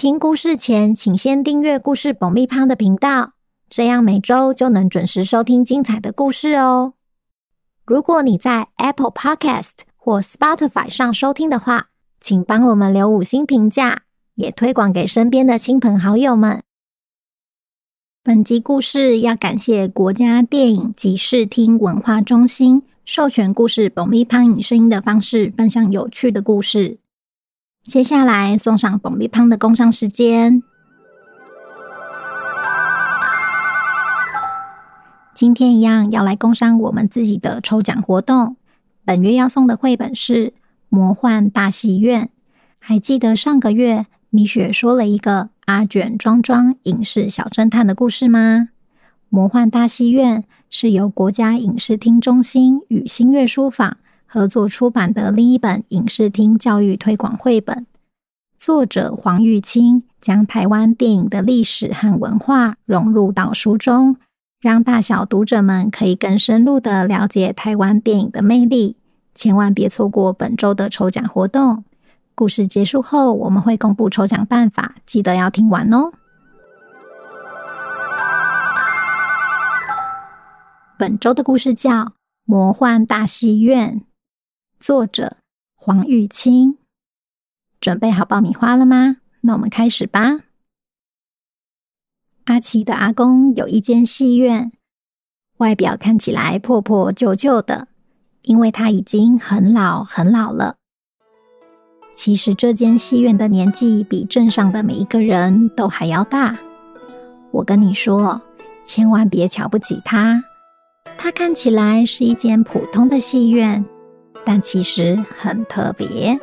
听故事前，请先订阅“故事爆米花”的频道，这样每周就能准时收听精彩的故事哦。如果你在 Apple Podcast 或 Spotify 上收听的话，请帮我们留五星评价，也推广给身边的亲朋好友们。本集故事要感谢国家电影及视听文化中心授权“故事爆米花”以声音的方式分享有趣的故事。接下来送上爆米花的工商时间。今天一样要来工商我们自己的抽奖活动。本月要送的绘本是《魔幻大戏院》。还记得上个月米雪说了一个阿卷庄庄影视小侦探的故事吗？《魔幻大戏院》是由国家影视厅中心与新月书坊。合作出版的另一本影视厅教育推广绘本，作者黄玉清将台湾电影的历史和文化融入到书中，让大小读者们可以更深入的了解台湾电影的魅力。千万别错过本周的抽奖活动！故事结束后，我们会公布抽奖办法，记得要听完哦。本周的故事叫《魔幻大戏院》。作者黄玉清，准备好爆米花了吗？那我们开始吧。阿奇的阿公有一间戏院，外表看起来破破旧旧的，因为他已经很老很老了。其实这间戏院的年纪比镇上的每一个人都还要大。我跟你说，千万别瞧不起他，他看起来是一间普通的戏院。但其实很特别，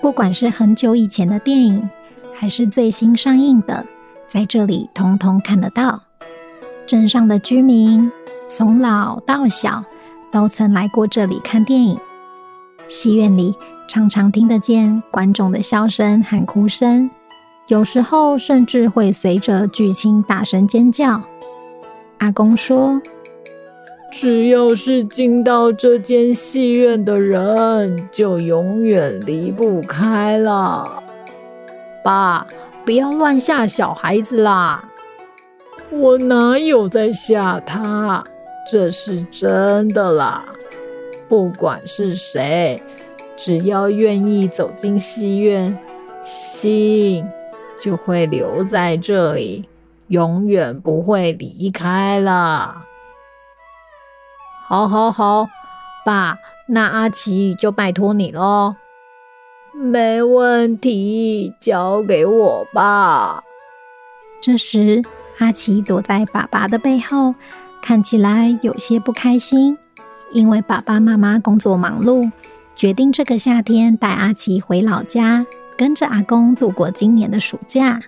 不管是很久以前的电影，还是最新上映的，在这里通通看得到。镇上的居民从老到小都曾来过这里看电影。戏院里常常听得见观众的笑声和哭声，有时候甚至会随着剧情大声尖叫。阿公说。只要是进到这间戏院的人，就永远离不开了。爸，不要乱吓小孩子啦！我哪有在吓他？这是真的啦！不管是谁，只要愿意走进戏院，心就会留在这里，永远不会离开了。好，好，好，爸，那阿奇就拜托你喽。没问题，交给我吧。这时，阿奇躲在爸爸的背后，看起来有些不开心，因为爸爸妈妈工作忙碌，决定这个夏天带阿奇回老家，跟着阿公度过今年的暑假。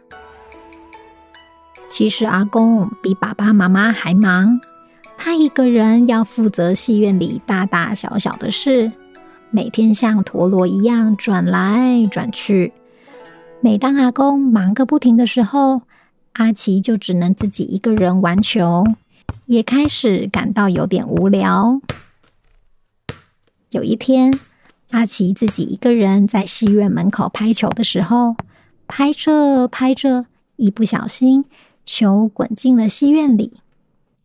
其实，阿公比爸爸妈妈还忙。他一个人要负责戏院里大大小小的事，每天像陀螺一样转来转去。每当阿公忙个不停的时候，阿奇就只能自己一个人玩球，也开始感到有点无聊。有一天，阿奇自己一个人在戏院门口拍球的时候，拍着拍着，一不小心，球滚进了戏院里。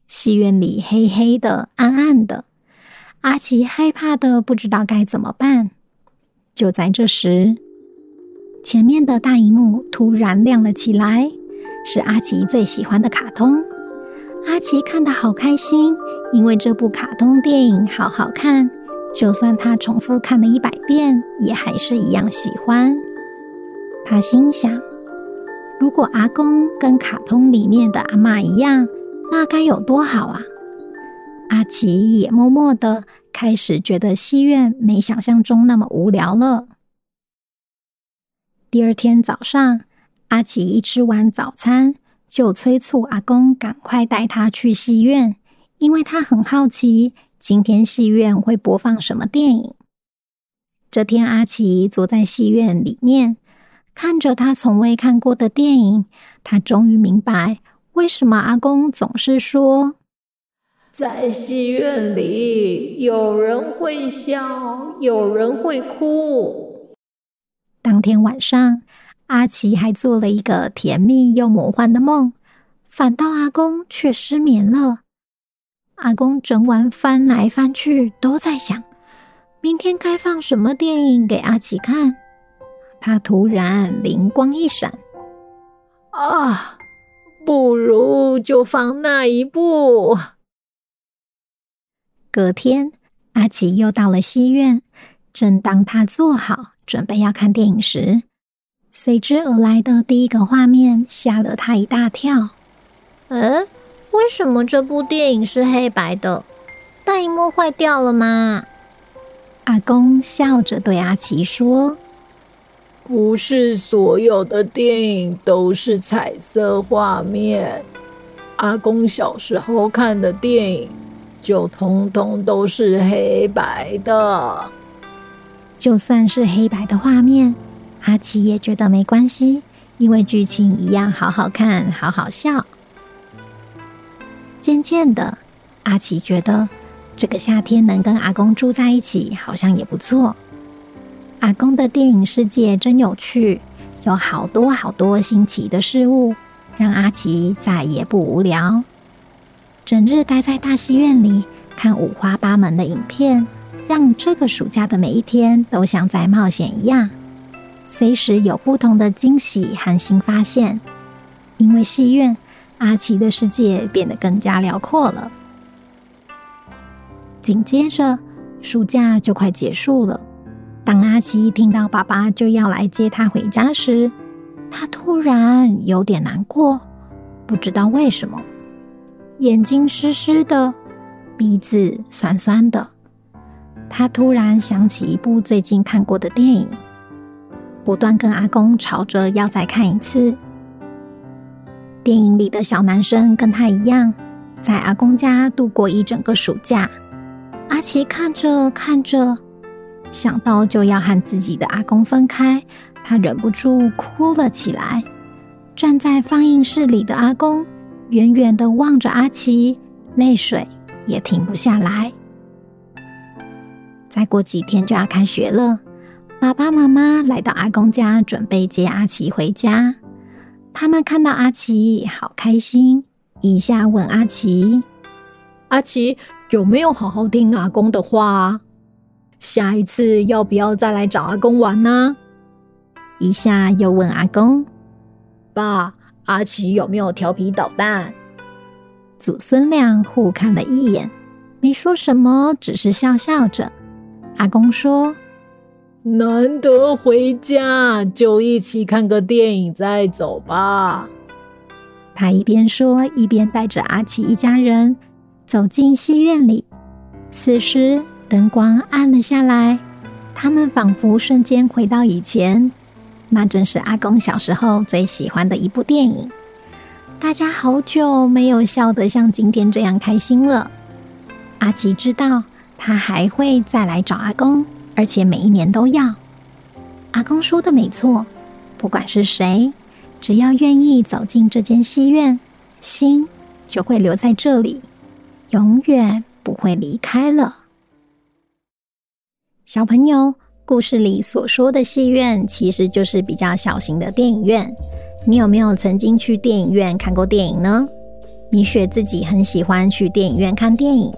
戏院里黑黑的、暗暗的，阿奇害怕的不知道该怎么办。就在这时，前面的大荧幕突然亮了起来，是阿奇最喜欢的卡通。阿奇看得好开心，因为这部卡通电影好好看，就算他重复看了一百遍，也还是一样喜欢。他心想：如果阿公跟卡通里面的阿嬷一样，那该有多好啊！阿奇也默默的开始觉得戏院没想象中那么无聊了。第二天早上，阿奇一吃完早餐，就催促阿公赶快带他去戏院，因为他很好奇今天戏院会播放什么电影。这天，阿奇坐在戏院里面，看着他从未看过的电影，他终于明白为什么阿公总是说，在戏院里有人会笑，有人会哭。当天晚上，阿奇还做了一个甜蜜又魔幻的梦，反倒阿公却失眠了。阿公整晚翻来翻去，都在想。明天该放什么电影给阿奇看？他突然灵光一闪，啊，不如就放那一部。隔天，阿奇又到了戏院。正当他坐好准备要看电影时，随之而来的第一个画面吓了他一大跳。呃，为什么这部电影是黑白的？大萤幕坏掉了吗？阿公笑着对阿奇说：“不是所有的电影都是彩色画面。阿公小时候看的电影就通通都是黑白的。就算是黑白的画面，阿奇也觉得没关系，因为剧情一样好好看，好好笑。渐渐的，阿奇觉得。”这个夏天能跟阿公住在一起，好像也不错。阿公的电影世界真有趣，有好多好多新奇的事物，让阿奇再也不无聊。整日待在大戏院里看五花八门的影片，让这个暑假的每一天都像在冒险一样，随时有不同的惊喜和新发现。因为戏院，阿奇的世界变得更加辽阔了。紧接着，暑假就快结束了。当阿奇听到爸爸就要来接他回家时，他突然有点难过，不知道为什么，眼睛湿湿的，鼻子酸酸的。他突然想起一部最近看过的电影，不断跟阿公吵着要再看一次。电影里的小男生跟他一样，在阿公家度过一整个暑假。阿奇看着看着，想到就要和自己的阿公分开，他忍不住哭了起来。站在放映室里的阿公远远地望着阿奇，泪水也停不下来。再过几天就要开学了，爸爸妈妈来到阿公家，准备接阿奇回家。他们看到阿奇，好开心，一下问阿奇：“阿奇。”有没有好好听阿公的话？下一次要不要再来找阿公玩呢？一下又问阿公：“爸，阿奇有没有调皮捣蛋？”祖孙俩互看了一眼，没说什么，只是笑笑着。阿公说：“难得回家，就一起看个电影再走吧。”他一边说，一边带着阿奇一家人。走进戏院里，此时灯光暗了下来，他们仿佛瞬间回到以前。那正是阿公小时候最喜欢的一部电影。大家好久没有笑得像今天这样开心了。阿奇知道，他还会再来找阿公，而且每一年都要。阿公说的没错，不管是谁，只要愿意走进这间戏院，心就会留在这里。永远不会离开了。小朋友，故事里所说的戏院，其实就是比较小型的电影院。你有没有曾经去电影院看过电影呢？米雪自己很喜欢去电影院看电影，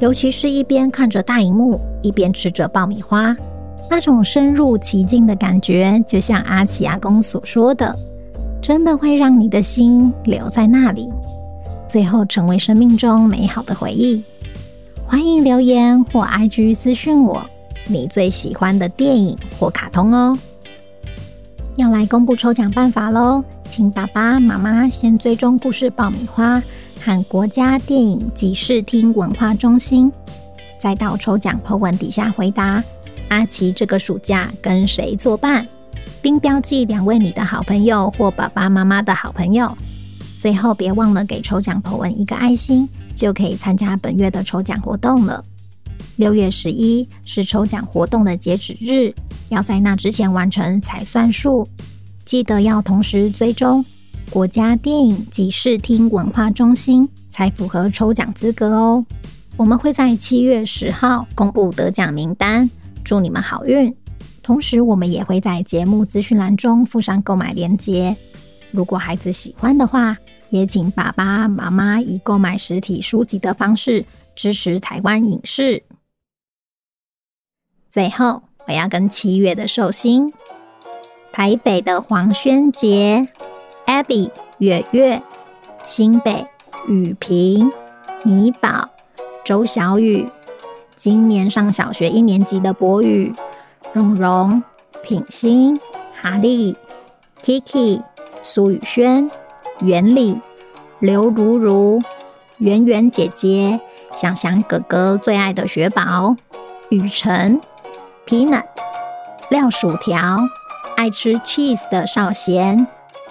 尤其是一边看着大荧幕，一边吃着爆米花，那种深入其境的感觉，就像阿奇阿公所说的，真的会让你的心留在那里。最后成为生命中美好的回忆。欢迎留言或 IG 私讯我你最喜欢的电影或卡通哦。要来公布抽奖办法喽，请爸爸妈妈先追踪故事爆米花和国家电影及视听文化中心，再到抽奖 po 文底下回答阿奇这个暑假跟谁作伴，并标记两位你的好朋友或爸爸妈妈的好朋友。最后别忘了给抽奖 po 文一个爱心，就可以参加本月的抽奖活动了。六月十一是抽奖活动的截止日，要在那之前完成才算数。记得要同时追踪国家电影及视听文化中心，才符合抽奖资格哦。我们会在七月十号公布得奖名单，祝你们好运。同时，我们也会在节目资讯栏中附上购买链接。如果孩子喜欢的话，也请爸爸妈妈以购买实体书籍的方式支持台湾影视。最后，我要跟七月的寿星：台北的黄轩杰、Abby、月月、新北雨萍、米宝、周小雨，今年上小学一年级的博宇。蓉蓉、品心、哈利、Kiki、苏雨轩、袁理、刘如如、圆圆姐姐、想想哥哥最爱的雪宝、雨辰、Peanut、廖薯条、爱吃 cheese 的少贤、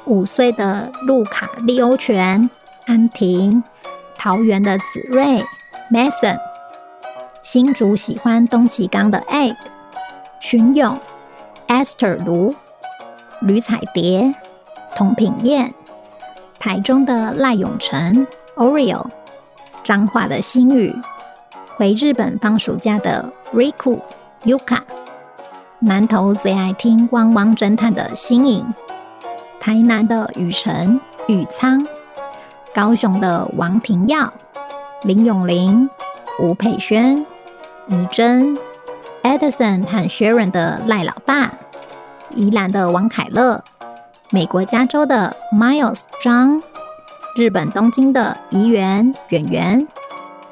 五岁的路卡利欧泉、安婷、桃园的子睿、Mason、新竹喜欢东奇刚的 Egg。荀勇、Esther 卢、吕彩蝶、童品燕、台中的赖永成、Oreo、彰化的新宇、回日本放暑假的 Riku、Yuka、南投最爱听汪汪侦探的新颖、台南的雨辰、宇仓、高雄的王庭耀、林永玲、吴佩轩、怡珍。Edison 和 Sharon 的赖老爸，宜兰的王凯乐，美国加州的 Miles 张，日本东京的怡园圆圆，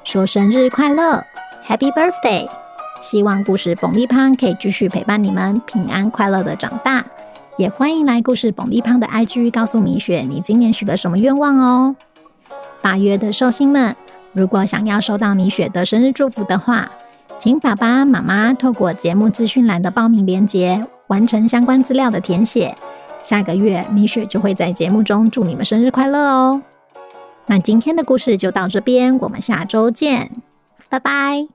说生日快乐，Happy Birthday！希望故事爆米花可以继续陪伴你们平安快乐的长大，也欢迎来故事爆米花的 IG 告诉米雪你今年许了什么愿望哦。八月的寿星们，如果想要收到米雪的生日祝福的话，请爸爸妈妈透过节目资讯栏的报名链接完成相关资料的填写。下个月米雪就会在节目中祝你们生日快乐哦。那今天的故事就到这边，我们下周见，拜拜。